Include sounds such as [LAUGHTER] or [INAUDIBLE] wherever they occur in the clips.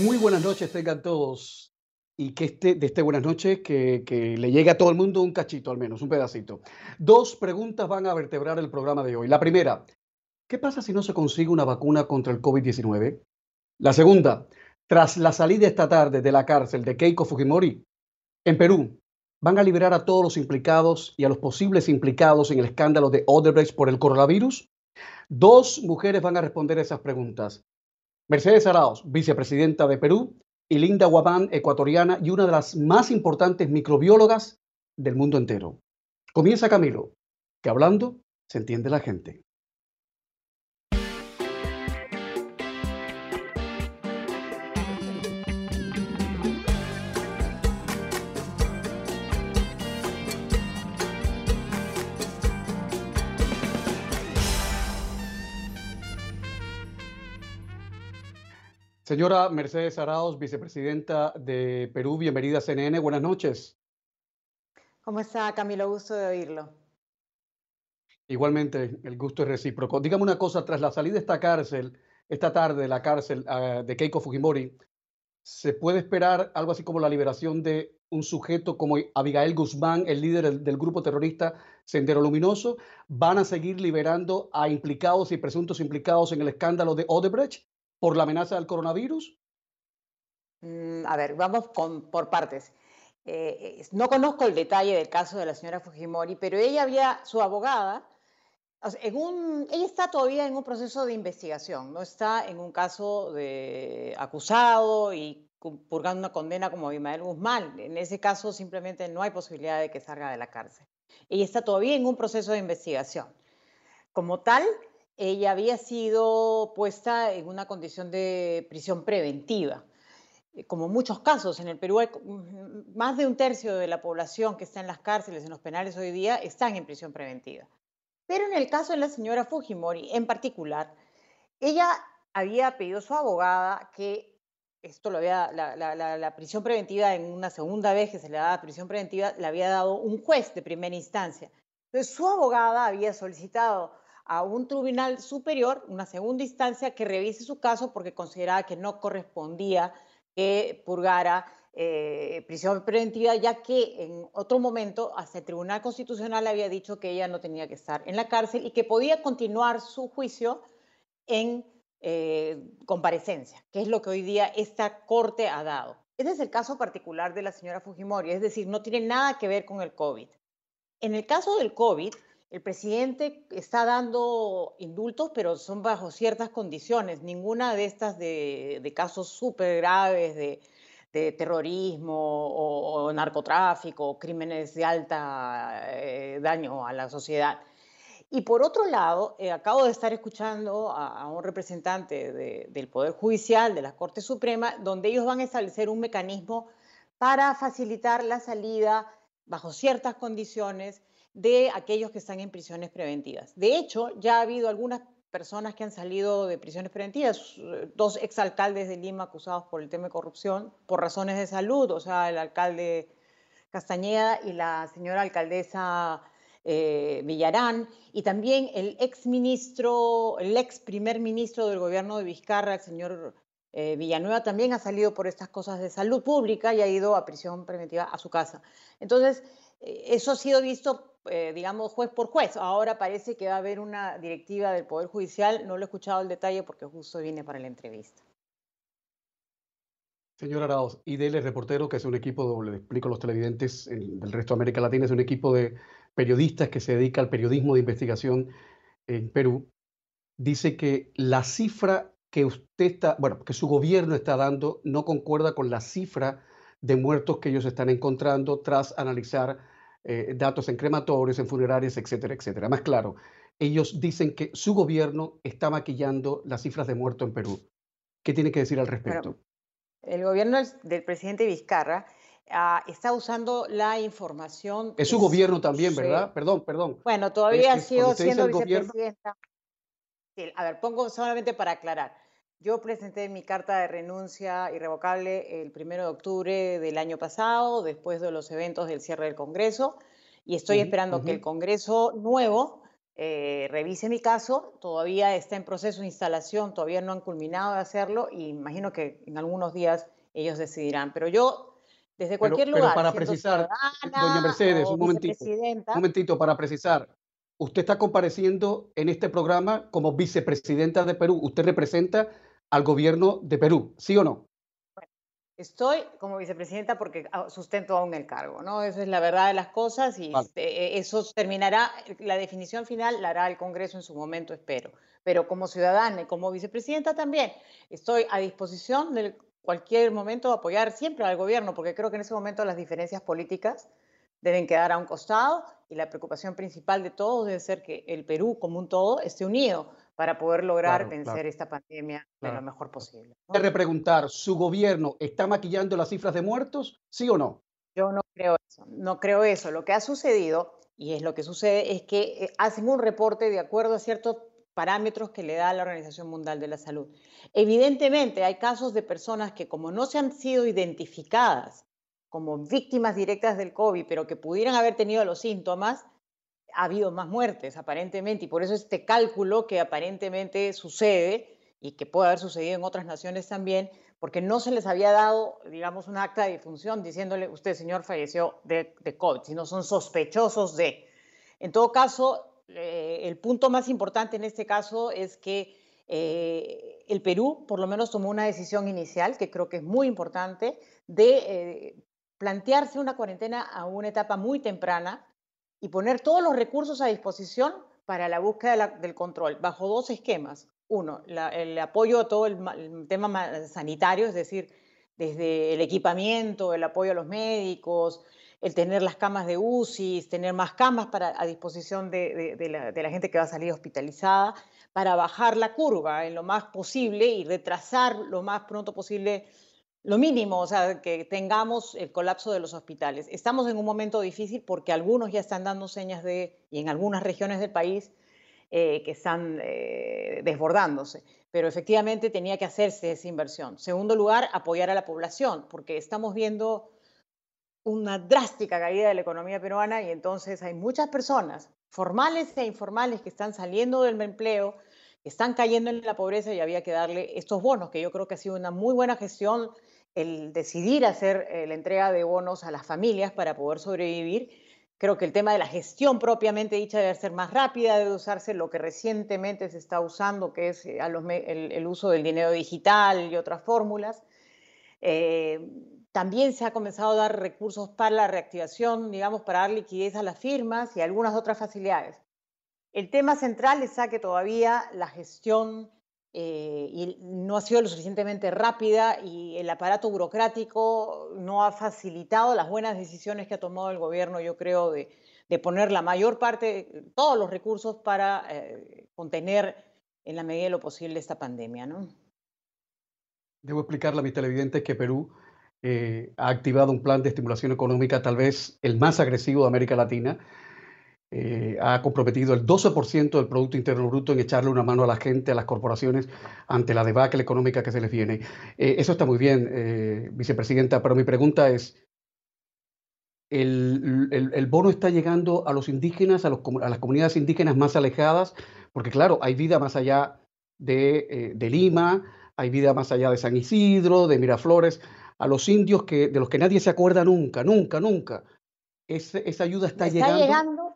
Muy buenas noches tengan todos y que este, de este buenas noches que, le llegue a todo el mundo un cachito al menos, un pedacito. Dos preguntas van a vertebrar el programa de hoy. La primera, ¿qué pasa si no se consigue una vacuna contra el COVID-19? La segunda, tras la salida esta tarde de la cárcel de Keiko Fujimori, en Perú, ¿van a liberar a todos los implicados y a los posibles implicados en el escándalo de Odebrecht por el coronavirus? Dos mujeres van a responder esas preguntas. Mercedes Arauz, vicepresidenta de Perú, y Linda Guabán, ecuatoriana y una de las más importantes microbiólogas del mundo entero. Comienza Camilo, que hablando se entiende la gente. Señora Mercedes Arauz, vicepresidenta de Perú, bienvenida a CNN. Buenas noches. ¿Cómo está, Camilo? Gusto de oírlo. Igualmente, el gusto es recíproco. Dígame una cosa, tras la salida de esta cárcel, esta tarde de la cárcel uh, de Keiko Fujimori, ¿se puede esperar algo así como la liberación de un sujeto como Abigail Guzmán, el líder del, del grupo terrorista Sendero Luminoso? ¿Van a seguir liberando a implicados y presuntos implicados en el escándalo de Odebrecht? Por la amenaza del coronavirus? Mm, a ver, vamos con, por partes. Eh, no conozco el detalle del caso de la señora Fujimori, pero ella había, su abogada, en un, ella está todavía en un proceso de investigación, no está en un caso de acusado y purgando una condena como Abimael Guzmán. En ese caso simplemente no hay posibilidad de que salga de la cárcel. Ella está todavía en un proceso de investigación. Como tal, ella había sido puesta en una condición de prisión preventiva. Eh, como muchos casos, en el Perú hay más de un tercio de la población que está en las cárceles, en los penales hoy día, están en prisión preventiva. Pero en el caso de la señora Fujimori en particular, ella había pedido a su abogada que esto lo había, la, la, la, la, prisión preventiva en una segunda vez que se le daba prisión preventiva, le había dado un juez de primera instancia. Entonces su abogada había solicitado a un tribunal superior, una segunda instancia, que revise su caso porque consideraba que no correspondía que purgara eh, prisión preventiva, ya que en otro momento hasta el Tribunal Constitucional había dicho que ella no tenía que estar en la cárcel y que podía continuar su juicio en eh, comparecencia, que es lo que hoy día esta Corte ha dado. Este es el caso particular de la señora Fujimori, es decir, no tiene nada que ver con el COVID. En el caso del COVID, el presidente está dando indultos, pero son bajo ciertas condiciones. Ninguna de estas de, casos súper graves de, terrorismo o, narcotráfico, o crímenes de alta eh, daño a la sociedad. Y por otro lado, eh, acabo de estar escuchando a, un representante de, del Poder Judicial, de la Corte Suprema, donde ellos van a establecer un mecanismo para facilitar la salida bajo ciertas condiciones de aquellos que están en prisiones preventivas. De hecho, ya ha habido algunas personas que han salido de prisiones preventivas, dos exalcaldes de Lima acusados por el tema de corrupción por razones de salud, o sea, el alcalde Castañeda y la señora alcaldesa eh, Villarán, y también el ex ministro, el ex primer ministro del gobierno de Vizcarra, el señor eh, Villanueva, también ha salido por estas cosas de salud pública y ha ido a prisión preventiva a su casa. Entonces, eh, eso ha sido visto eh, digamos, juez por juez. Ahora parece que va a haber una directiva del Poder Judicial. No lo he escuchado el detalle porque justo viene para la entrevista. Señor Arauz, IDL Reportero, que es un equipo, le explico a los televidentes el, del resto de América Latina, es un equipo de periodistas que se dedica al periodismo de investigación en Perú, dice que la cifra que usted está, bueno, que su gobierno está dando no concuerda con la cifra de muertos que ellos están encontrando tras analizar eh, datos en crematorios, en funerarias, etcétera, etcétera. Más claro, ellos dicen que su gobierno está maquillando las cifras de muertos en Perú. ¿Qué tiene que decir al respecto? Bueno, el gobierno del presidente Vizcarra uh, está usando la información. Es su gobierno también, ¿verdad? Perdón, perdón. Bueno, todavía es, sigo siendo vicepresidenta. Sí, a ver, pongo solamente para aclarar. Yo presenté mi carta de renuncia irrevocable el primero de octubre del año pasado, después de los eventos del cierre del Congreso, y estoy uh -huh, esperando uh -huh. que el Congreso nuevo eh, revise mi caso. Todavía está en proceso de instalación, todavía no han culminado de hacerlo y imagino que en algunos días ellos decidirán. Pero yo, desde cualquier lugar, pero para precisar, doña Mercedes, un momentito, un momentito para precisar. Usted está compareciendo en este programa como vicepresidenta de Perú. Usted representa al gobierno de Perú, ¿sí o no? Estoy como vicepresidenta porque ah, sustento aún el cargo, ¿no? Esa es la verdad de las cosas y este, e, eso terminará, la definición final la hará el Congreso en su momento, espero. Pero como ciudadana y como vicepresidenta también estoy a disposición de cualquier momento de apoyar siempre al gobierno, porque creo que en ese momento las diferencias políticas deben quedar a un costado y la preocupación principal de todos debe ser que el Perú como un todo esté unido para poder lograr vencer esta pandemia de lo mejor posible. ¿no? repreguntar, ¿su gobierno está maquillando las cifras de muertos? ¿Sí o no? Yo no creo eso, no creo eso. Lo que ha sucedido, y es lo que sucede, es que eh, hacen un reporte de acuerdo a ciertos parámetros que le da la Organización Mundial de la Salud. Evidentemente, hay casos de personas que como no se han sido identificadas como víctimas directas del COVID, pero que pudieran haber tenido los síntomas, ha habido más muertes aparentemente y por eso este cálculo que aparentemente sucede y que puede haber sucedido en otras naciones también, porque no se les había dado, digamos, un acta de difunción diciéndole, usted, señor, falleció de, de COVID, sino son sospechosos de. En todo caso, eh, el punto más importante en este caso es que eh, el Perú, por lo menos, tomó una decisión inicial, que creo que es muy importante, de eh, plantearse una cuarentena a una etapa muy temprana, y poner todos los recursos a disposición para la búsqueda del control, bajo dos esquemas. Uno, el apoyo a todo el, tema sanitario, es decir, desde el equipamiento, el apoyo a los médicos, el tener las camas de UCI, tener más camas para, a disposición de, la, de, la, gente que va a salir hospitalizada, para bajar la curva en lo más posible y retrasar lo más pronto posible lo mínimo, o sea, que tengamos el colapso de los hospitales. Estamos en un momento difícil porque algunos ya están dando señas de, y en algunas regiones del país, eh, que están eh, desbordándose. Pero efectivamente tenía que hacerse esa inversión. Segundo lugar, apoyar a la población, porque estamos viendo una drástica caída de la economía peruana y entonces hay muchas personas, formales e informales, que están saliendo del empleo, que están cayendo en la pobreza y había que darle estos bonos, que yo creo que ha sido una muy buena gestión el decidir hacer eh, la entrega de bonos a las familias para poder sobrevivir. Creo que el tema de la gestión propiamente dicha debe ser más rápida, debe usarse lo que recientemente se está usando, que es eh, el, uso del dinero digital y otras fórmulas. Eh, también se ha comenzado a dar recursos para la reactivación, digamos, para dar liquidez a las firmas y algunas otras facilidades. El tema central es que todavía la gestión eh, y no ha sido lo suficientemente rápida y el aparato burocrático no ha facilitado las buenas decisiones que ha tomado el gobierno, yo creo, de, poner la mayor parte, todos los recursos para eh, contener en la medida de lo posible esta pandemia. ¿no? Debo explicarle a mis televidentes que Perú eh, ha activado un plan de estimulación económica tal vez el más agresivo de América Latina eh, ha comprometido el 12% del Producto Interno Bruto en echarle una mano a la gente, a las corporaciones, ante la debacle económica que se les viene. Eh, eso está muy bien, eh, vicepresidenta, pero mi pregunta es, ¿el, bono está llegando a los indígenas, a, las comunidades indígenas más alejadas? Porque claro, hay vida más allá de, Lima, hay vida más allá de San Isidro, de Miraflores, a los indios que, de los que nadie se acuerda nunca, nunca, nunca. esa ayuda está, está llegando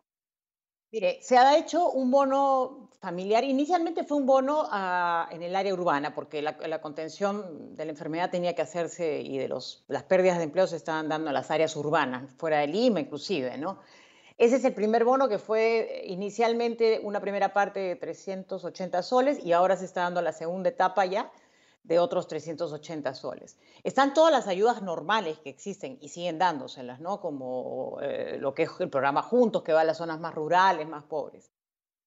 Mire, se ha hecho un bono familiar. Inicialmente fue un bono ah, en el área urbana, porque la, contención de la enfermedad tenía que hacerse y de las pérdidas de empleo se estaban dando en las áreas urbanas, fuera de Lima inclusive. Ese es el primer bono que fue inicialmente una primera parte de 380 soles y ahora se está dando la segunda etapa ya de otros 380 soles. Están todas las ayudas normales que existen y siguen dándoselas, ¿no? Como eh, lo que es el programa Juntos, que va a las zonas más rurales, más pobres.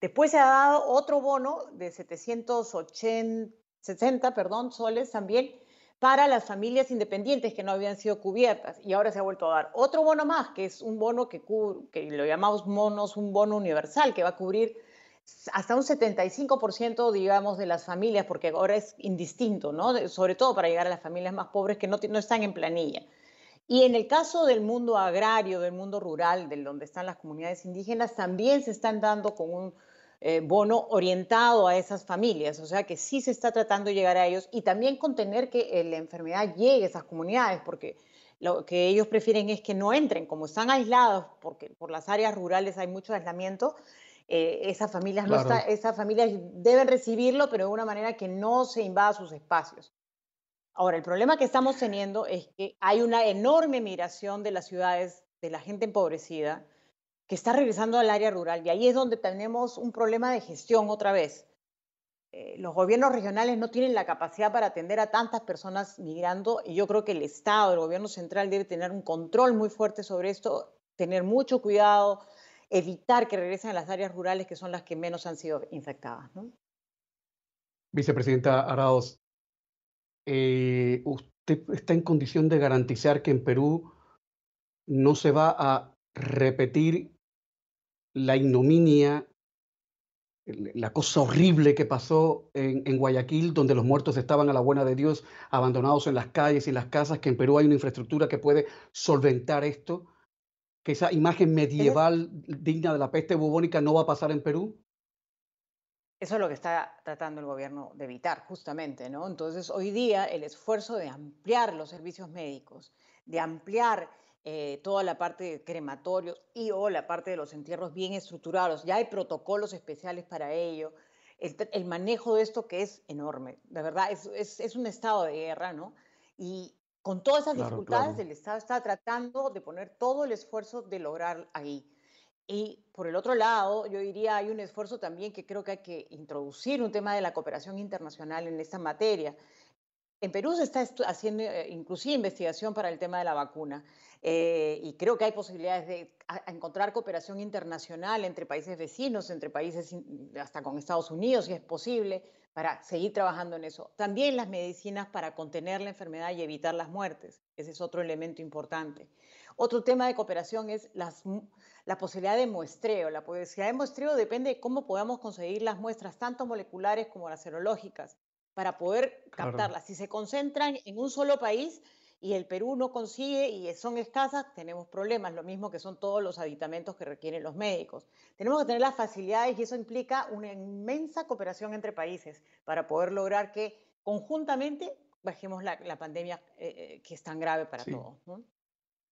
Después se ha dado otro bono de 760 perdón, soles también para las familias independientes que no habían sido cubiertas y ahora se ha vuelto a dar otro bono más, que es un bono que, que lo llamamos monos, un bono universal que va a cubrir hasta un 75%, digamos, de las familias, porque ahora es indistinto, ¿no? Sobre todo para llegar a las familias más pobres que no, no están en planilla. Y en el caso del mundo agrario, del mundo rural, de donde están las comunidades indígenas, también se están dando con un eh, bono orientado a esas familias, o sea que sí se está tratando de llegar a ellos y también contener que la enfermedad llegue a esas comunidades, porque lo que ellos prefieren es que no entren, como están aislados, porque por las áreas rurales hay mucho aislamiento, eh, esas, familias no está, esas familias deben recibirlo, pero de una manera que no se invada sus espacios. Ahora, el problema que estamos teniendo es que hay una enorme migración de las ciudades, de la gente empobrecida, que está regresando al área rural. Y ahí es donde tenemos un problema de gestión otra vez. Eh, los gobiernos regionales no tienen la capacidad para atender a tantas personas migrando y yo creo que el Estado, el gobierno central debe tener un control muy fuerte sobre esto, tener mucho cuidado, evitar que regresen a las áreas rurales que son las que menos han sido infectadas. Vicepresidenta Arauz, eh, ¿usted está en condición de garantizar que en Perú no se va a repetir la ignominia la cosa horrible que pasó en, Guayaquil, donde los muertos estaban a la buena de Dios, abandonados en las calles y las casas, que en Perú hay una infraestructura que puede solventar esto, que esa imagen medieval digna de la peste bubónica no va a pasar en Perú. Eso es lo que está tratando el gobierno de evitar, justamente, ¿no? Entonces, hoy día el esfuerzo de ampliar los servicios médicos, de ampliar eh, toda la parte de crematorios y o la parte de los entierros bien estructurados. Ya hay protocolos especiales para ello. El, manejo de esto que es enorme, de verdad, es, es, un estado de guerra, ¿no? Y con todas esas dificultades, el Estado está tratando de poner todo el esfuerzo de lograr ahí. Y por el otro lado, yo diría, hay un esfuerzo también que creo que hay que introducir un tema de la cooperación internacional en esta materia. En Perú se está haciendo eh, inclusive investigación para el tema de la vacuna. Eh, y creo que hay posibilidades de encontrar cooperación internacional entre países vecinos, entre países hasta con Estados Unidos, si es posible, para seguir trabajando en eso. También las medicinas para contener la enfermedad y evitar las muertes. Ese es otro elemento importante. Otro tema de cooperación es las, la posibilidad de muestreo. La posibilidad de muestreo depende de cómo podamos conseguir las muestras, tanto moleculares como las serológicas, para poder captarlas. Si se concentran en un solo país, y el Perú no consigue y son escasas, tenemos problemas, lo mismo que son todos los aditamentos que requieren los médicos. Tenemos que tener las facilidades y eso implica una inmensa cooperación entre países para poder lograr que conjuntamente bajemos la, pandemia eh, eh, que es tan grave para todos.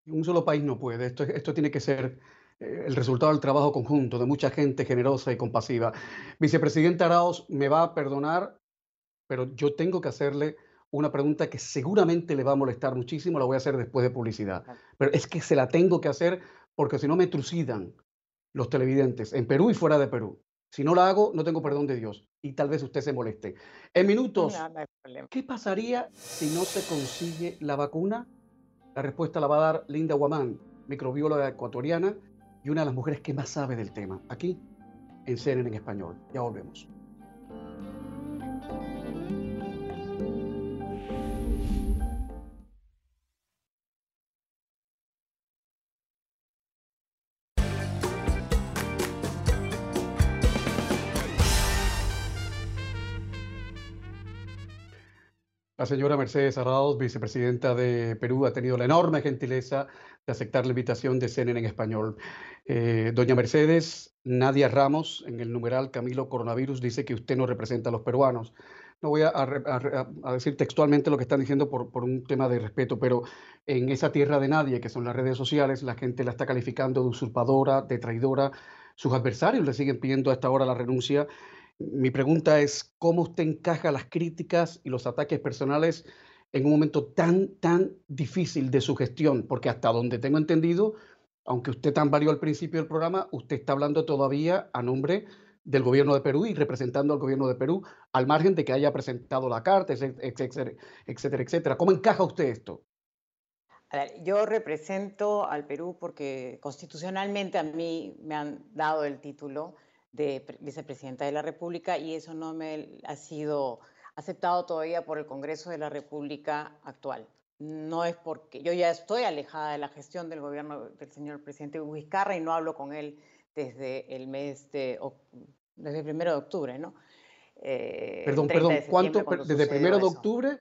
Un solo país no puede, esto, esto tiene que ser eh, el resultado del trabajo conjunto de mucha gente generosa y compasiva. Vicepresidente Arauz, me va a perdonar, pero yo tengo que hacerle una pregunta que seguramente le va a molestar muchísimo, la voy a hacer después de publicidad. Pero es que se la tengo que hacer porque si no me trucidan los televidentes en Perú y fuera de Perú. Si no la hago, no tengo perdón de Dios y tal vez usted se moleste. En minutos, ¿qué pasaría si no se consigue la vacuna? La respuesta la va a dar Linda Guamán, microbióloga ecuatoriana y una de las mujeres que más sabe del tema, aquí en CNN en español. Ya volvemos. La señora Mercedes Arrados, vicepresidenta de Perú, ha tenido la enorme gentileza de aceptar la invitación de CNN en español. Eh, doña Mercedes, Nadia Ramos, en el numeral Camilo Coronavirus, dice que usted no representa a los peruanos. No voy a, decir textualmente lo que están diciendo por, por, un tema de respeto, pero en esa tierra de nadie, que son las redes sociales, la gente la está calificando de usurpadora, de traidora. Sus adversarios le siguen pidiendo a esta hora la renuncia mi pregunta es, ¿cómo usted encaja las críticas y los ataques personales en un momento tan, tan difícil de su gestión? Porque hasta donde tengo entendido, aunque usted tan valió al principio del programa, usted está hablando todavía a nombre del gobierno de Perú y representando al gobierno de Perú, al margen de que haya presentado la carta, etcétera, etcétera, etcétera. ¿Cómo encaja usted esto? yo represento al Perú porque constitucionalmente a mí me han dado el título de vicepresidenta de la República y eso no me ha sido aceptado todavía por el Congreso de la República actual. No es porque yo ya estoy alejada de la gestión del gobierno del señor presidente Vizcarra y no hablo con él desde el mes de, desde el primero de octubre, ¿no? Eh, perdón, perdón, ¿cuánto? Desde el primero de octubre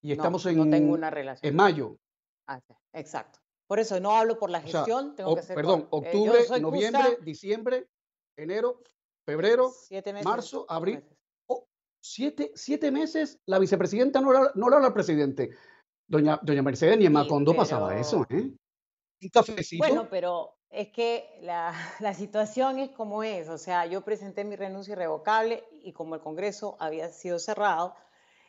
y estamos en, tengo una relación. en mayo. Ah, exacto. Por eso no hablo por la gestión, tengo que ser Perdón, octubre, noviembre, diciembre, enero. febrero, marzo, abril. Oh, siete, siete, meses la vicepresidenta no era, no era presidente. Doña, doña Mercedes, ni en Macondo pasaba eso, ¿eh? Un cafecito. Bueno, pero es que la, [LAUGHS] la, situación es como es. O sea, yo presenté mi renuncia irrevocable y como el Congreso había sido cerrado,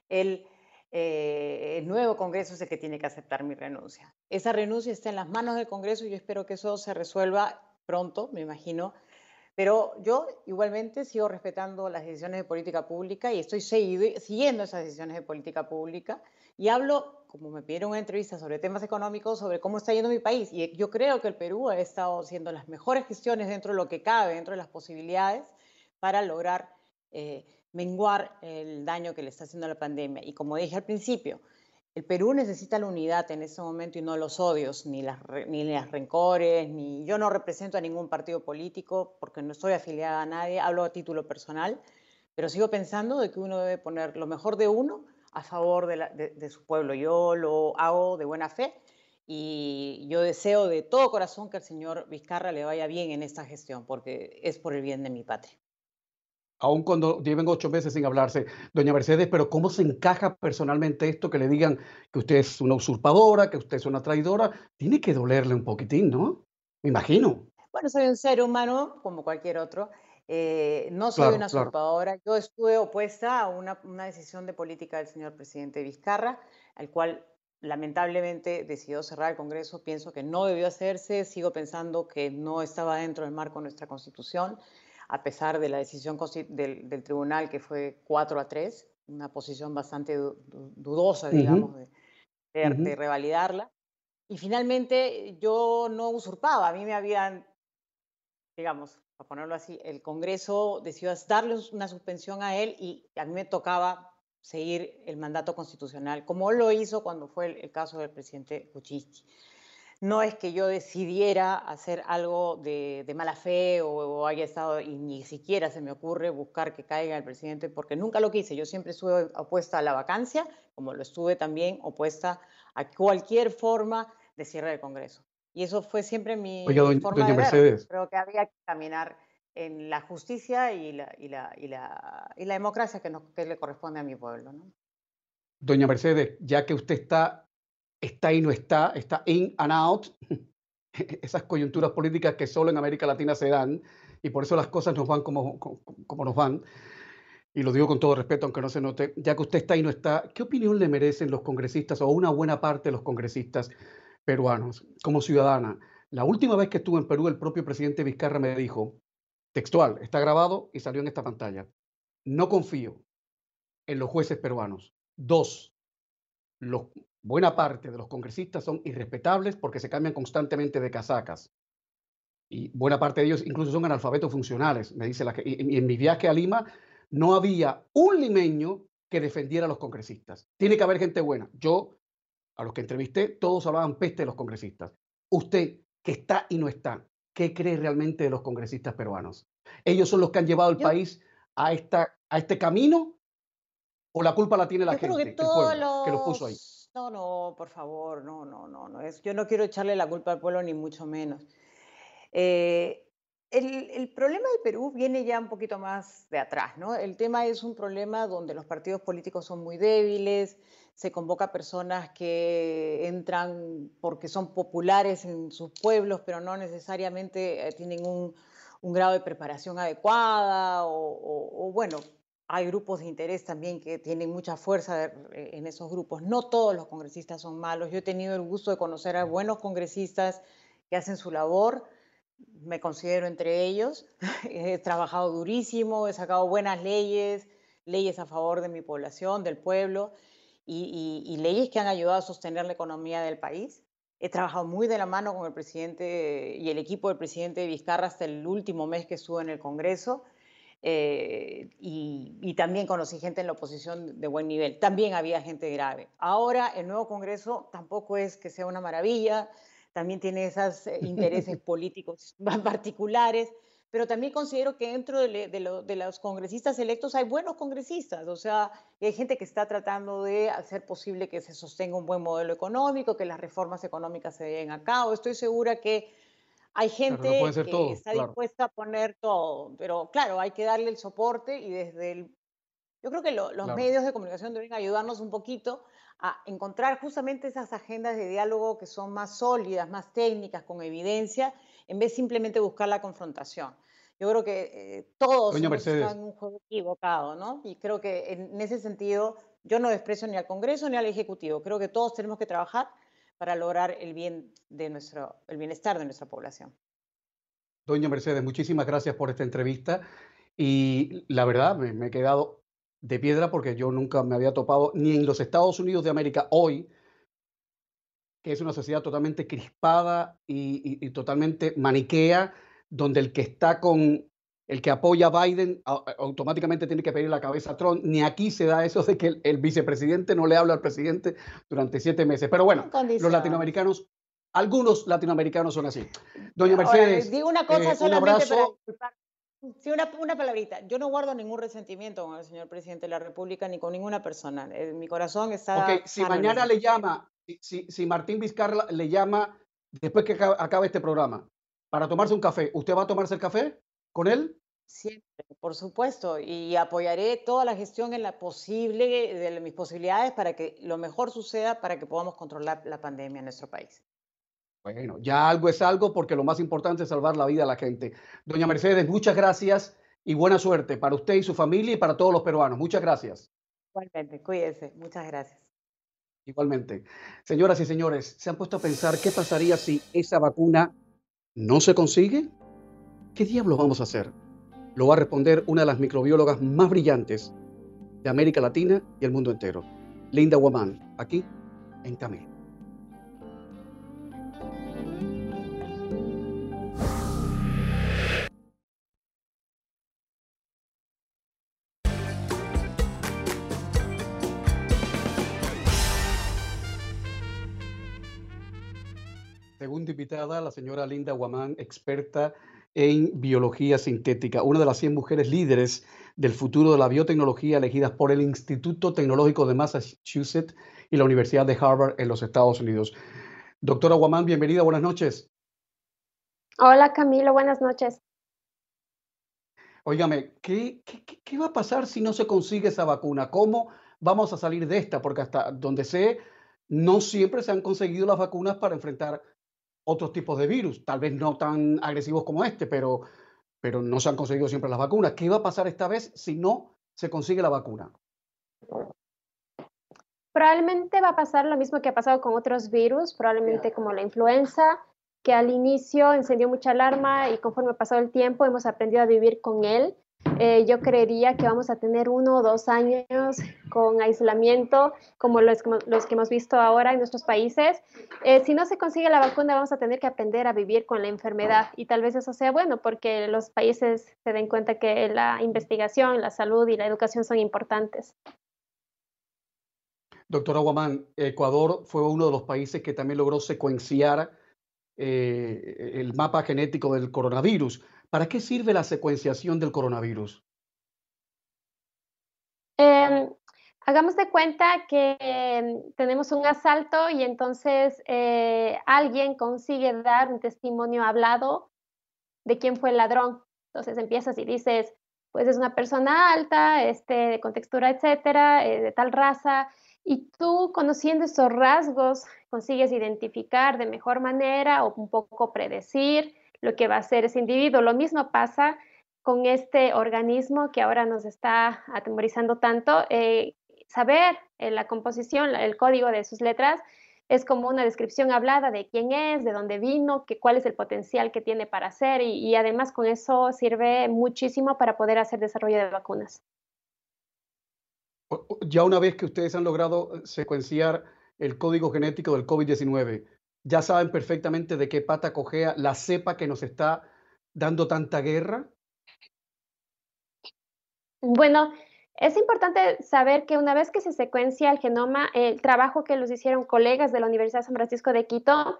el, eh, el nuevo Congreso es el que tiene que aceptar mi renuncia. Esa renuncia está en las manos del Congreso y yo espero que eso se resuelva pronto, me imagino. Pero yo igualmente sigo respetando las decisiones de política pública y estoy siguiendo esas decisiones de política pública y hablo, como me pidieron una entrevista sobre temas económicos, sobre cómo está yendo mi país. Y yo creo que el Perú ha estado haciendo las mejores gestiones dentro de lo que cabe, dentro de las posibilidades, para lograr eh, menguar el daño que le está haciendo la pandemia. Y como dije al principio, el Perú necesita la unidad en este momento y no los odios, ni las, ni las rencores, ni yo no represento a ningún partido político porque no estoy afiliada a nadie, hablo a título personal, pero sigo pensando de que uno debe poner lo mejor de uno a favor de, su pueblo. Yo lo hago de buena fe y yo deseo de todo corazón que al señor Vizcarra le vaya bien en esta gestión, porque es por el bien de mi patria. Aún cuando lleven ocho meses sin hablarse, doña Mercedes, pero ¿cómo se encaja personalmente esto que le digan que usted es una usurpadora, que usted es una traidora? Tiene que dolerle un poquitín, ¿no? Me imagino. Bueno, soy un ser humano como cualquier otro eh, no soy una usurpadora. Yo estuve opuesta a una, decisión de política del señor presidente Vizcarra, al cual lamentablemente decidió cerrar el Congreso. Pienso que no debió hacerse. Sigo pensando que no estaba dentro del marco de nuestra Constitución, a pesar de la decisión del, tribunal que fue 4 a 3, una posición bastante dudosa, digamos, de, de revalidarla. Y finalmente yo no usurpaba. A mí me habían, digamos, para ponerlo así, el Congreso decidió darle una suspensión a él y a mí me tocaba seguir el mandato constitucional, como lo hizo cuando fue el, caso del presidente Kuczynski. No es que yo decidiera hacer algo de, mala fe o, haya estado, y ni siquiera se me ocurre buscar que caiga el presidente, porque nunca lo quise. Yo siempre estuve opuesta a la vacancia, como lo estuve también opuesta a cualquier forma de cierre del Congreso. Y eso fue siempre mi forma de ver. Creo que había que caminar en la justicia y la, y la, y la, y la democracia que, que, le corresponde a mi pueblo. ¿no? Doña Mercedes, ya que usted está, está y no está, está in and out, [LAUGHS] esas coyunturas políticas que solo en América Latina se dan, y por eso las cosas nos van como, como, nos van, y lo digo con todo respeto, aunque no se note, ya que usted está y no está, ¿qué opinión le merecen los congresistas o una buena parte de los congresistas peruanos, como ciudadana. La última vez que estuve en Perú, el propio presidente Vizcarra me dijo, textual, está grabado y salió en esta pantalla, no confío en los jueces peruanos. Dos, buena parte de los congresistas son irrespetables porque se cambian constantemente de casacas. Y buena parte de ellos incluso son analfabetos funcionales, me dice la y en mi viaje a Lima no había un limeño que defendiera a los congresistas. Tiene que haber gente buena. Yo a los que entrevisté, todos hablaban peste de los congresistas. Usted, que está y no está, ¿qué cree realmente de los congresistas peruanos? ¿Ellos son los que han llevado el país a, esta, a este camino? ¿O la culpa la tiene la gente, que, pueblo, que los puso ahí? No, no, por favor, no, no, no, no. Es, yo no quiero echarle la culpa al pueblo, ni mucho menos. Eh, el, problema del Perú viene ya un poquito más de atrás, ¿no? El tema es un problema donde los partidos políticos son muy débiles, se convoca personas que entran porque son populares en sus pueblos, pero no necesariamente eh, tienen un, grado de preparación adecuada, o, bueno, hay grupos de interés también que tienen mucha fuerza eh, en esos grupos. No todos los congresistas son malos. Yo he tenido el gusto de conocer a buenos congresistas que hacen su labor. Me considero entre ellos. [LAUGHS] He trabajado durísimo, he sacado buenas leyes, leyes a favor de mi población, del pueblo y, leyes que han ayudado a sostener la economía del país. He trabajado muy de la mano con el presidente y el equipo del presidente Vizcarra hasta el último mes que estuvo en el Congreso. Eh, y, también conocí gente en la oposición de buen nivel. También había gente grave. Ahora el nuevo Congreso tampoco es que sea una maravilla, también tiene esos eh, intereses [LAUGHS] políticos [LAUGHS] particulares pero también considero que dentro de, los congresistas electos hay buenos congresistas, o sea, hay gente que está tratando de hacer posible que se sostenga un buen modelo económico, que las reformas económicas se den a cabo. Estoy segura que Hay gente que está dispuesta a poner todo, pero claro, hay que darle el soporte y desde el... Yo creo que los medios de comunicación deben ayudarnos un poquito a encontrar justamente esas agendas de diálogo que son más sólidas, más técnicas, con evidencia, en vez simplemente buscar la confrontación. Yo creo que eh, todos están en un juego equivocado, ¿no? Y creo que en ese sentido yo no desprecio ni al Congreso ni al Ejecutivo. Creo que todos tenemos que trabajar para lograr el, bien de nuestro, el bienestar de nuestra población. Doña Mercedes, muchísimas gracias por esta entrevista y la verdad me, he quedado de piedra porque yo nunca me había topado ni en los Estados Unidos de América hoy, que es una sociedad totalmente crispada y totalmente maniquea, donde el que está con el que apoya a Biden automáticamente tiene que pedir la cabeza a Trump. Ni aquí se da eso de que el, vicepresidente no le habla al presidente durante siete meses. Pero bueno, los latinoamericanos, algunos latinoamericanos son así. Doña Mercedes. digo una cosa eh, solamente para Sí, una, una, palabrita. Yo no guardo ningún resentimiento con el señor presidente de la República ni con ninguna persona. mi corazón está. Ok, si mañana le llama, si, si Martín Vizcarra le llama después que acabe este programa para tomarse un café, ¿usted va a tomarse el café? Con él? Siempre, por supuesto, y apoyaré toda la gestión en la posible, de mis posibilidades para que lo mejor suceda para que podamos controlar la pandemia en nuestro país. Bueno, ya algo es algo porque lo más importante es salvar la vida a la gente. Doña Mercedes, muchas gracias y buena suerte para usted y su familia y para todos los peruanos. Muchas gracias. Igualmente, cuídense. Muchas gracias. Igualmente. Señoras y señores, ¿se han puesto a pensar qué pasaría si esa vacuna no se consigue? ¿Qué diablos vamos a hacer? Lo va a responder una de las microbiólogas más brillantes de América Latina y el mundo entero, Linda Woman, aquí en Camino. Segunda invitada, la señora Linda Guamán, experta en biología sintética, una de las 100 mujeres líderes del futuro de la biotecnología elegidas por el Instituto Tecnológico de Massachusetts y la Universidad de Harvard en los Estados Unidos. Doctora Guamán, bienvenida, buenas noches. Hola Camilo, buenas noches. Óigame, ¿qué, qué, va a pasar si no se consigue esa vacuna? ¿Cómo vamos a salir de esta? Porque hasta donde sé, no siempre se han conseguido las vacunas para enfrentar otros tipos de virus, tal vez no tan agresivos como este, pero, pero no se han conseguido siempre las vacunas. ¿Qué va a pasar esta vez si no se consigue la vacuna? Probablemente va a pasar lo mismo que ha pasado con otros virus, probablemente como la influenza, que al inicio encendió mucha alarma y conforme ha pasado el tiempo hemos aprendido a vivir con él eh, yo creería que vamos a tener uno o dos años con aislamiento, como los, los que hemos visto ahora en nuestros países. Eh, si no se consigue la vacuna, vamos a tener que aprender a vivir con la enfermedad y tal vez eso sea bueno porque los países se den cuenta que la investigación, la salud y la educación son importantes. Doctora Guamán, Ecuador fue uno de los países que también logró secuenciar eh, el mapa genético del coronavirus. ¿Para qué sirve la secuenciación del coronavirus? Em, hagamos de cuenta que em, tenemos un asalto y entonces eh, alguien consigue dar un testimonio hablado de quién fue el ladrón. Entonces empiezas y dices, pues es una persona alta, este, de contextura, etcétera, eh, de tal raza, y tú conociendo esos rasgos consigues identificar de mejor manera o un poco predecir lo que va a hacer ese individuo. Lo mismo pasa con este organismo que ahora nos está atemorizando tanto. Eh, saber eh, la composición, el código de sus letras es como una descripción hablada de quién es, de dónde vino, que, cuál es el potencial que tiene para hacer y, y además con eso sirve muchísimo para poder hacer desarrollo de vacunas. Ya una vez que ustedes han logrado secuenciar el código genético del COVID-19, ya saben perfectamente de qué pata cojea la cepa que nos está dando tanta guerra? Bueno, es importante saber que una vez que se secuencia el genoma, el trabajo que los hicieron colegas de la Universidad de San Francisco de Quito,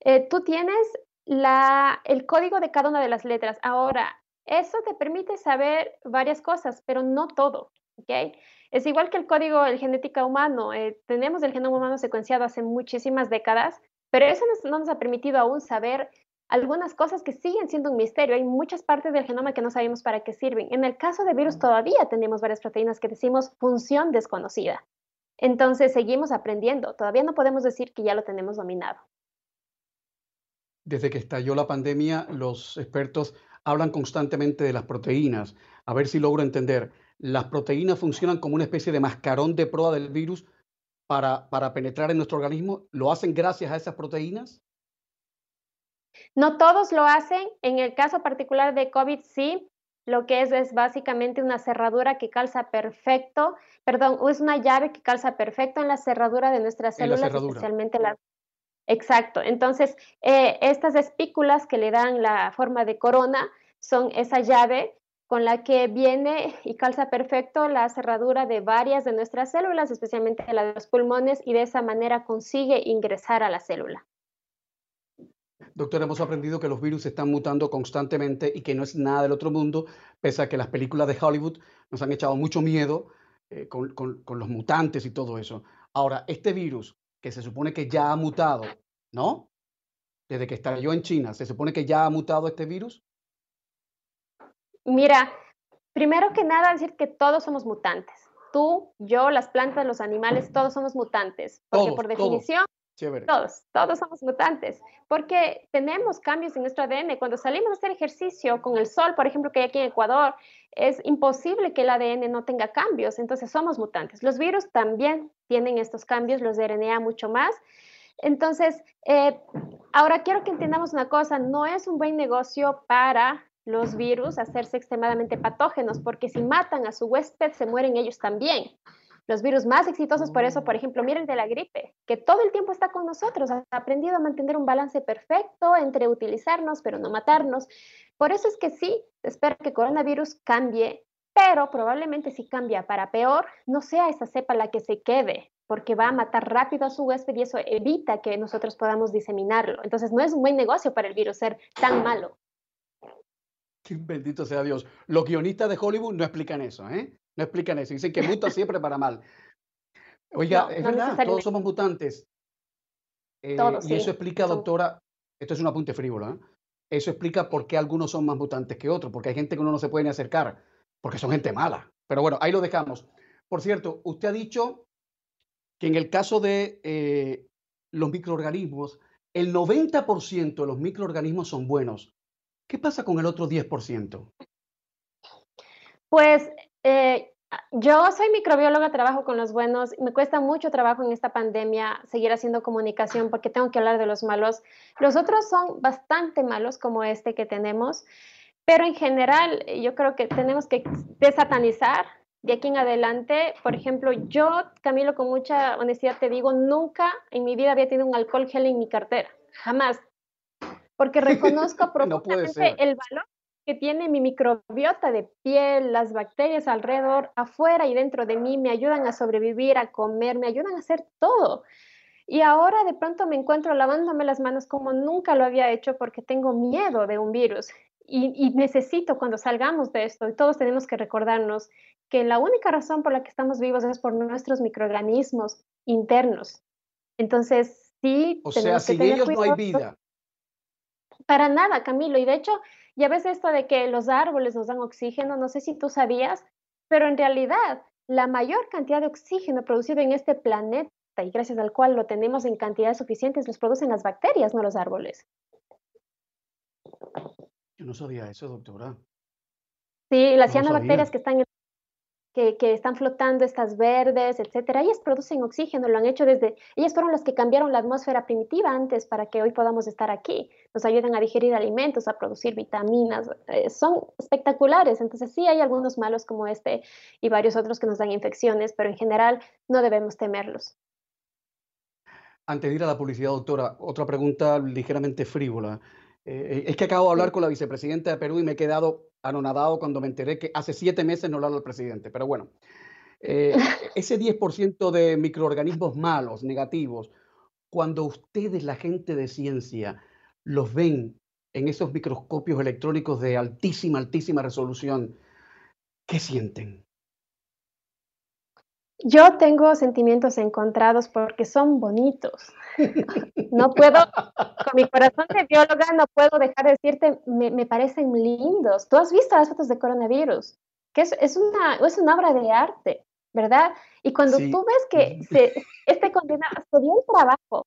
eh, tú tienes la, el código de cada una de las letras. Ahora, eso te permite saber varias cosas, pero no todo. ¿okay? Es igual que el código de genética humano. Eh, tenemos el genoma humano secuenciado hace muchísimas décadas, pero eso no nos ha permitido aún saber algunas cosas que siguen siendo un misterio. Hay muchas partes del genoma que no sabemos para qué sirven. En el caso de virus todavía tenemos varias proteínas que decimos función desconocida. Entonces seguimos aprendiendo. Todavía no podemos decir que ya lo tenemos dominado. Desde que estalló la pandemia, los expertos hablan constantemente de las proteínas. A ver si logro entender. ¿Las proteínas funcionan como una especie de mascarón de proa del virus para, para penetrar en nuestro organismo? ¿Lo hacen gracias a esas proteínas? No todos lo hacen. En el caso particular de COVID, sí. Lo que es es básicamente una cerradura que calza perfecto, perdón, es una llave que calza perfecto en la cerradura de nuestras células, especialmente las Exacto. Entonces, eh, estas espículas que le dan la forma de corona son esa llave con la que viene y calza perfecto la cerradura de varias de nuestras células, especialmente la de los pulmones, y de esa manera consigue ingresar a la célula. Doctor, hemos aprendido que los virus están mutando constantemente y que no es nada del otro mundo, pese a que las películas de Hollywood nos han echado mucho miedo eh, con, con los mutantes y todo eso. Ahora, este virus que se supone que ya ha mutado, ¿no? Desde que estalló en China, ¿se supone que ya ha mutado este virus? Mira, primero que nada decir que todos somos mutantes. Tú, yo, las plantas, los animales, todos somos mutantes. Porque por definición, todos, todos somos mutantes. Porque tenemos cambios en nuestro ADN. Cuando salimos a hacer ejercicio con el sol, por ejemplo, que hay aquí en Ecuador, es imposible que el ADN no tenga cambios. Entonces somos mutantes. Los virus también tienen estos cambios, los de RNA mucho más. Entonces, eh, ahora quiero que entendamos una cosa, no es un buen negocio para los virus hacerse extremadamente patógenos, porque si matan a su huésped, se mueren ellos también. Los virus más exitosos por eso, por ejemplo, miren de la gripe, que todo el tiempo está con nosotros, ha aprendido a mantener un balance perfecto entre utilizarnos, pero no matarnos. Por eso es que sí, espero que coronavirus cambie, pero probablemente si cambia para peor, no sea esa cepa la que se quede, porque va a matar rápido a su huésped y eso evita que nosotros podamos diseminarlo. Entonces no es un buen negocio para el virus ser tan malo. Bendito sea Dios. Los guionistas de Hollywood no explican eso, ¿eh? No explican eso. Dicen que muta siempre para mal. Oiga, es verdad, todos somos mutantes. Eh, y eso explica, doctora, esto es un apunte frívolo, ¿eh? Eso explica por qué algunos son más mutantes que otros, porque hay gente que uno no se puede ni acercar, porque son gente mala. Pero bueno, ahí lo dejamos. Por cierto, usted ha dicho que en el caso de eh, los microorganismos, el 90% de los microorganismos son buenos. ¿Qué pasa con el otro 10%? Pues eh, yo soy microbióloga, trabajo con los buenos. Me cuesta mucho trabajo en esta pandemia seguir haciendo comunicación porque tengo que hablar de los malos. Los otros son bastante malos, como este que tenemos, pero en general yo creo que tenemos que desatanizar de aquí en adelante. Por ejemplo, yo, Camilo, con mucha honestidad te digo, nunca en mi vida había tenido un alcohol gel en mi cartera. Jamás porque reconozco [LAUGHS] profundamente el valor que tiene mi microbiota de piel, las bacterias alrededor, afuera y dentro de mí, me ayudan a sobrevivir, a comer, me ayudan a hacer todo. Y ahora de pronto me encuentro lavándome las manos como nunca lo había hecho porque tengo miedo de un virus. Y, y, necesito cuando salgamos de esto, y todos tenemos que recordarnos que la única razón por la que estamos vivos es por nuestros microorganismos internos. Entonces, sí. O sea, sin ellos no hay vida. Para nada, Camilo. Y de hecho, ya ves esto de que los árboles nos dan oxígeno, no sé si tú sabías, pero en realidad la mayor cantidad de oxígeno producido en este planeta y gracias al cual lo tenemos en cantidades suficientes, los producen las bacterias, no los árboles. Yo no sabía eso, doctora. Sí, las cianobacterias que están en que, están flotando, estas verdes, etcétera, ellas producen oxígeno, lo han hecho desde, ellas fueron las que cambiaron la atmósfera primitiva antes para que hoy podamos estar aquí, nos ayudan a digerir alimentos, a producir vitaminas, eh, son espectaculares, entonces sí hay algunos malos como este y varios otros que nos dan infecciones, pero en general no debemos temerlos. Antes de ir a la publicidad, doctora, otra pregunta ligeramente frívola. Eh, es que acabo de hablar con la vicepresidenta de Perú y me he quedado anonadado cuando me enteré que hace siete meses no lo habla el presidente. Pero bueno, eh, [LAUGHS] ese 10% de microorganismos malos, negativos, cuando ustedes, la gente de ciencia, los ven en esos microscopios electrónicos de altísima, altísima resolución, ¿qué sienten? Yo tengo sentimientos encontrados porque son bonitos. [LAUGHS] No puedo, con mi corazón de bióloga no puedo dejar de decirte, me, parecen lindos. Tú has visto las fotos de coronavirus, que es, es, una, es una obra de arte, ¿verdad? Y cuando tú ves que se, este condenado se dio el trabajo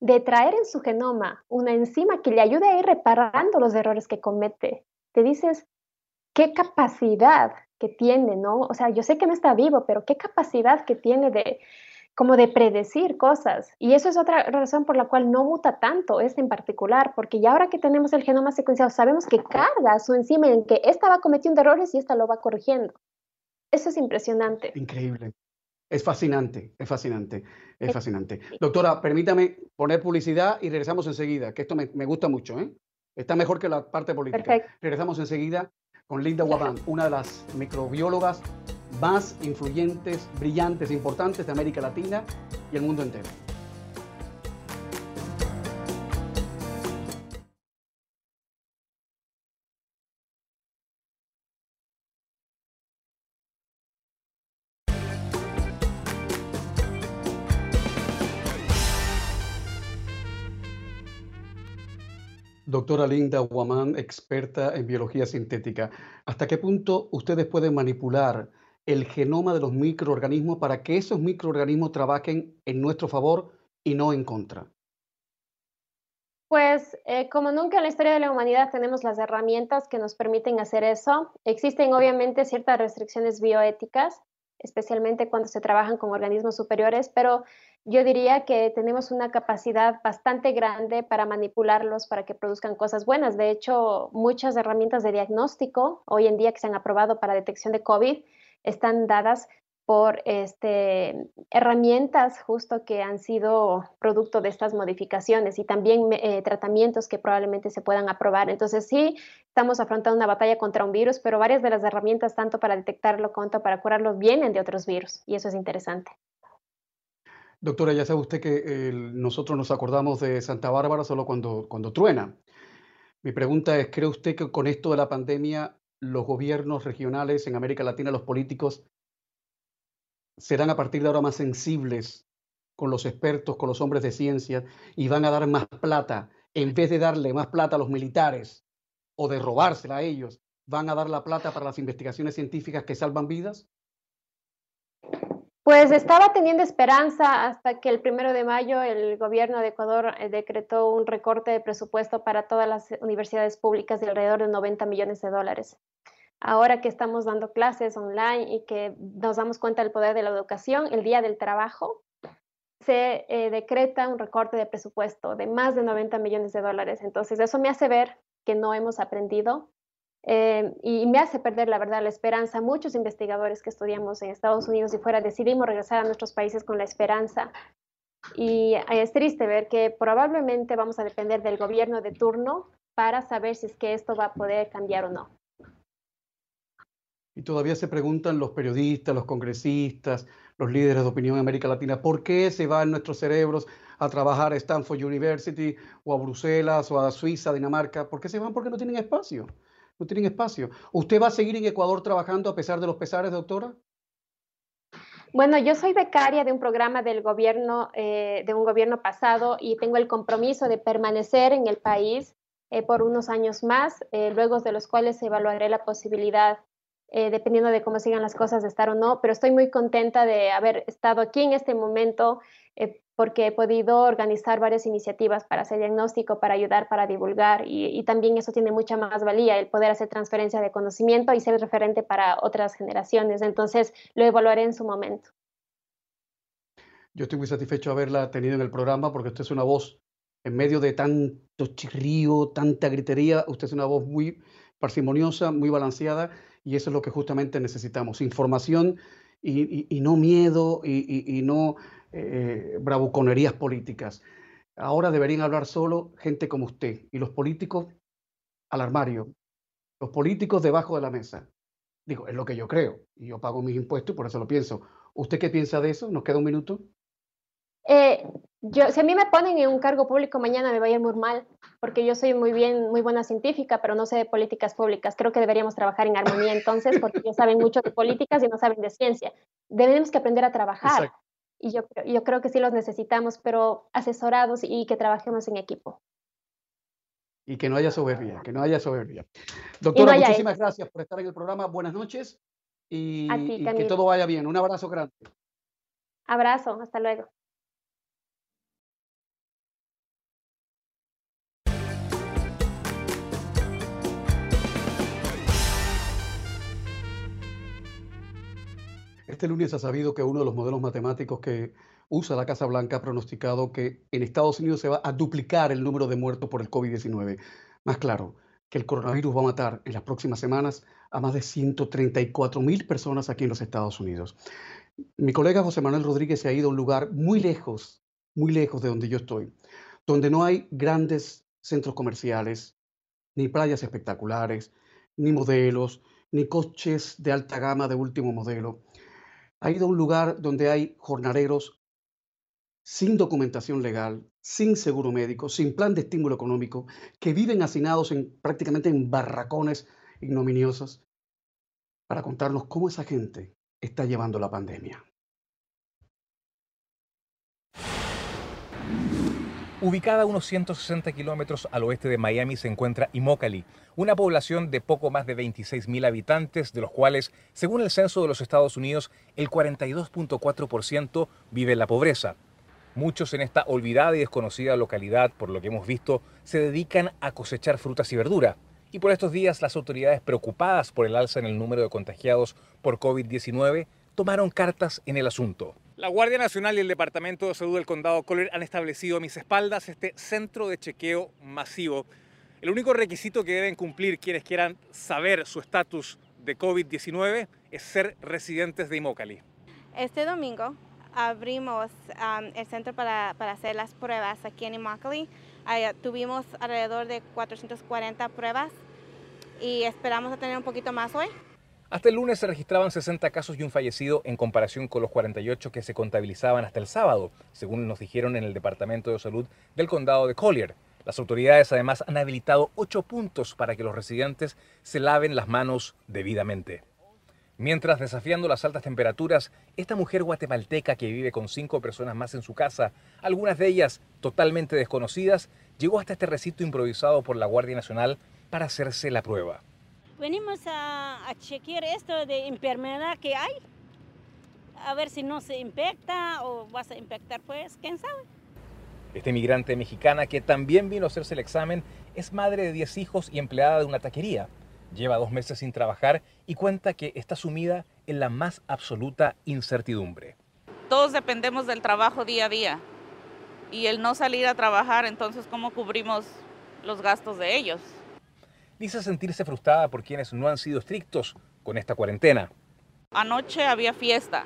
de traer en su genoma una enzima que le ayude a ir reparando los errores que comete, te dices, qué capacidad que tiene, ¿no? O sea, yo sé que no está vivo, pero qué capacidad que tiene de, como de predecir cosas. Y eso es otra razón por la cual no muta tanto este en particular, porque ya ahora que tenemos el genoma secuenciado, sabemos que carga su enzima en que esta va cometiendo errores y esta lo va corrigiendo. Eso es impresionante. Increíble. Es fascinante, es fascinante, es fascinante. Doctora, permítame poner publicidad y regresamos enseguida, que esto me, gusta mucho, ¿eh? Está mejor que la parte política. Perfecto. Regresamos enseguida con Linda Waban, una de las microbiólogas más influyentes, brillantes, importantes de América Latina y el mundo entero. Doctora Linda Guamán, experta en biología sintética, ¿hasta qué punto ustedes pueden manipular el genoma de los microorganismos para que esos microorganismos trabajen en nuestro favor y no en contra? Pues eh, como nunca en la historia de la humanidad tenemos las herramientas que nos permiten hacer eso. Existen obviamente ciertas restricciones bioéticas, especialmente cuando se trabajan con organismos superiores, pero yo diría que tenemos una capacidad bastante grande para manipularlos para que produzcan cosas buenas. De hecho, muchas herramientas de diagnóstico hoy en día que se han aprobado para detección de COVID están dadas por este, herramientas justo que han sido producto de estas modificaciones y también eh, tratamientos que probablemente se puedan aprobar. Entonces sí, estamos afrontando una batalla contra un virus, pero varias de las herramientas, tanto para detectarlo como para curarlo, vienen de otros virus y eso es interesante. Doctora, ya sabe usted que nosotros nos acordamos de Santa Bárbara solo cuando, cuando truena. Mi pregunta es, ¿cree usted que con esto de la pandemia los gobiernos regionales en América Latina, los políticos, serán a partir de ahora más sensibles con los expertos, con los hombres de ciencia y van a dar más plata, en vez de darle más plata a los militares o de robársela a ellos, van a dar la plata para las investigaciones científicas que salvan vidas? Pues estaba teniendo esperanza hasta que el primero de mayo el gobierno de Ecuador eh, decretó un recorte de presupuesto para todas las universidades públicas de alrededor de 90 millones de dólares. Ahora que estamos dando clases online y que nos damos cuenta del poder de la educación, el día del trabajo, se eh, decreta un recorte de presupuesto de más de 90 millones de dólares. Entonces, eso me hace ver que no hemos aprendido eh, y me hace perder, la verdad, la esperanza. Muchos investigadores que estudiamos en Estados Unidos y fuera decidimos regresar a nuestros países con la esperanza. Y eh, es triste ver que probablemente vamos a depender del gobierno de turno para saber si es que esto va a poder cambiar o no. Y todavía se preguntan los periodistas, los congresistas, los líderes de opinión en América Latina, ¿por qué se van nuestros cerebros a trabajar a Stanford University o a Bruselas o a Suiza, Dinamarca? ¿Por qué se van? Porque no tienen espacio no tienen espacio. ¿Usted va a seguir en Ecuador trabajando a pesar de los pesares, doctora? Bueno, yo soy becaria de un programa del gobierno, eh, de un gobierno pasado y tengo el compromiso de permanecer en el país eh, por unos años más, eh, luego de los cuales evaluaré la posibilidad, dependiendo de cómo sigan las cosas, de estar o no, pero estoy muy contenta de haber estado aquí en este momento porque he podido organizar varias iniciativas para hacer diagnóstico, para ayudar, para divulgar y, también eso tiene mucha más valía, el poder hacer transferencia de conocimiento y ser referente para otras generaciones. Entonces, lo evaluaré en su momento. Yo estoy muy satisfecho de haberla tenido en el programa porque usted es una voz en medio de tanto chirrío, tanta gritería, usted es una voz muy parsimoniosa, muy balanceada y eso es lo que justamente necesitamos, información y, no miedo y no eh, bravuconerías políticas. Ahora deberían hablar solo gente como usted y los políticos al armario, los políticos debajo de la mesa. Digo, es lo que yo creo y yo pago mis impuestos y por eso lo pienso. ¿Usted qué piensa de eso? ¿Nos queda un minuto? Eh, yo, si a mí me ponen en un cargo público mañana me va a ir muy mal, porque yo soy muy bien, muy buena científica, pero no sé de políticas públicas. Creo que deberíamos trabajar en armonía entonces, porque ellos saben mucho de políticas y no saben de ciencia. Debemos que aprender a trabajar. Y yo, yo creo que sí los necesitamos, pero asesorados y que trabajemos en equipo. Y que no haya soberbia, que no haya soberbia. Doctora, muchísimas gracias por estar en el programa. Buenas noches y, y que todo vaya bien. Un abrazo grande. Abrazo, hasta luego. Este lunes ha sabido que uno de los modelos matemáticos que usa la Casa Blanca ha pronosticado que en Estados Unidos se va a duplicar el número de muertos por el COVID-19. Más claro, que el coronavirus va a matar en las próximas semanas a más de 134 mil personas aquí en los Estados Unidos. Mi colega José Manuel Rodríguez se ha ido a un lugar muy lejos, muy lejos de donde yo estoy, donde no hay grandes centros comerciales, ni playas espectaculares, ni modelos, ni coches de alta gama de último modelo ha ido a un lugar donde hay jornaleros sin documentación legal, sin seguro médico, sin plan de estímulo económico, que viven hacinados en, prácticamente en barracones ignominiosos, para contarnos cómo esa gente está llevando la pandemia. Ubicada a unos 160 kilómetros al oeste de Miami se encuentra Immokalee, una población de poco más de 26.000 habitantes, de los cuales, según el censo de los Estados Unidos, el 42.4% vive en la pobreza. Muchos en esta olvidada y desconocida localidad, por lo que hemos visto, se dedican a cosechar frutas y verdura. Y por estos días las autoridades preocupadas por el alza en el número de contagiados por COVID-19 tomaron cartas en el asunto. La Guardia Nacional y el Departamento de Salud del Condado Collier han establecido a mis espaldas este centro de chequeo masivo. El único requisito que deben cumplir quienes quieran saber su estatus de COVID-19 es ser residentes de Immokalee. Este domingo abrimos el centro para, hacer las pruebas aquí en Immokalee. tuvimos alrededor de 440 pruebas y esperamos tener un poquito más hoy. Hasta el lunes se registraban 60 casos y un fallecido en comparación con los 48 que se contabilizaban hasta el sábado, según nos dijeron en el Departamento de Salud del Condado de Collier. Las autoridades además han habilitado ocho puntos para que los residentes se laven las manos debidamente. Mientras desafiando las altas temperaturas, esta mujer guatemalteca que vive con cinco personas más en su casa, algunas de ellas totalmente desconocidas, llegó hasta este recinto improvisado por la Guardia Nacional para hacerse la prueba. Venimos a, chequear esto de enfermedad que hay, a ver si no se infecta o vas a infectar, pues, quién sabe. Este migrante mexicana que también vino a hacerse el examen es madre de 10 hijos y empleada de una taquería. Lleva dos meses sin trabajar y cuenta que está sumida en la más absoluta incertidumbre. Todos dependemos del trabajo día a día y el no salir a trabajar, entonces, ¿cómo cubrimos los gastos de ellos? Dice sentirse frustrada por quienes no han sido estrictos con esta cuarentena. Anoche había fiesta.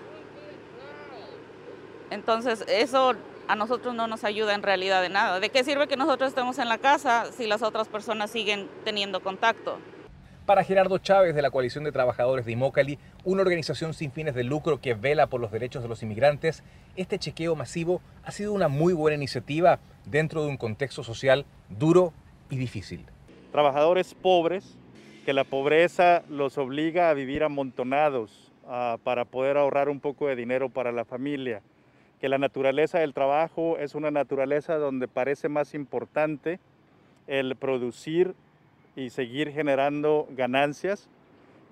Entonces eso a nosotros no nos ayuda en realidad de nada. ¿De qué sirve que nosotros estemos en la casa si las otras personas siguen teniendo contacto? Para Gerardo Chávez de la Coalición de Trabajadores de Imócali, una organización sin fines de lucro que vela por los derechos de los inmigrantes, este chequeo masivo ha sido una muy buena iniciativa dentro de un contexto social duro y difícil trabajadores pobres, que la pobreza los obliga a vivir amontonados ah, para poder ahorrar un poco de dinero para la familia, que la naturaleza del trabajo es una naturaleza donde parece más importante el producir y seguir generando ganancias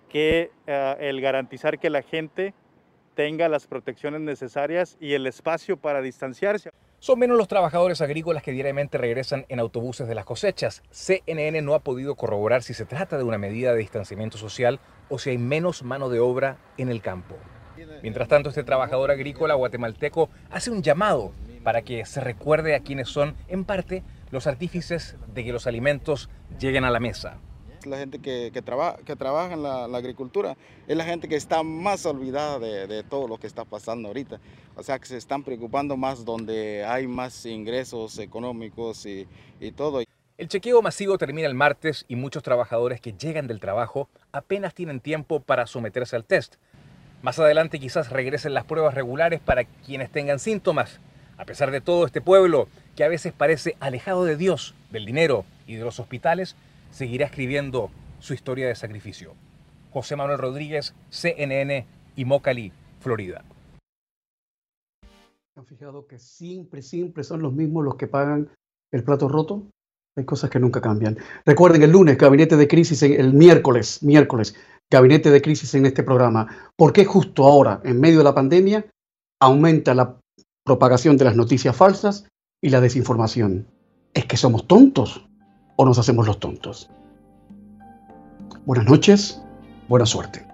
que ah, el garantizar que la gente tenga las protecciones necesarias y el espacio para distanciarse. Son menos los trabajadores agrícolas que diariamente regresan en autobuses de las cosechas. CNN no ha podido corroborar si se trata de una medida de distanciamiento social o si hay menos mano de obra en el campo. Mientras tanto, este trabajador agrícola guatemalteco hace un llamado para que se recuerde a quienes son, en parte, los artífices de que los alimentos lleguen a la mesa la gente que, que, que trabaja en la, agricultura, es la gente que está más olvidada de, todo lo que está pasando ahorita. O sea, que se están preocupando más donde hay más ingresos económicos y, y todo. El chequeo masivo termina el martes y muchos trabajadores que llegan del trabajo apenas tienen tiempo para someterse al test. Más adelante quizás regresen las pruebas regulares para quienes tengan síntomas. A pesar de todo, este pueblo, que a veces parece alejado de Dios, del dinero y de los hospitales, seguirá escribiendo su historia de sacrificio. José Manuel Rodríguez, CNN y Mocali, Florida. ¿Han fijado que siempre, siempre son los mismos los que pagan el plato roto? Hay cosas que nunca cambian. Recuerden, el lunes, gabinete de crisis, el miércoles, miércoles, gabinete de crisis en este programa. ¿Por qué justo ahora, en medio de la pandemia, aumenta la propagación de las noticias falsas y la desinformación? ¿Es que somos tontos o nos hacemos los tontos? Buenas noches, buena suerte.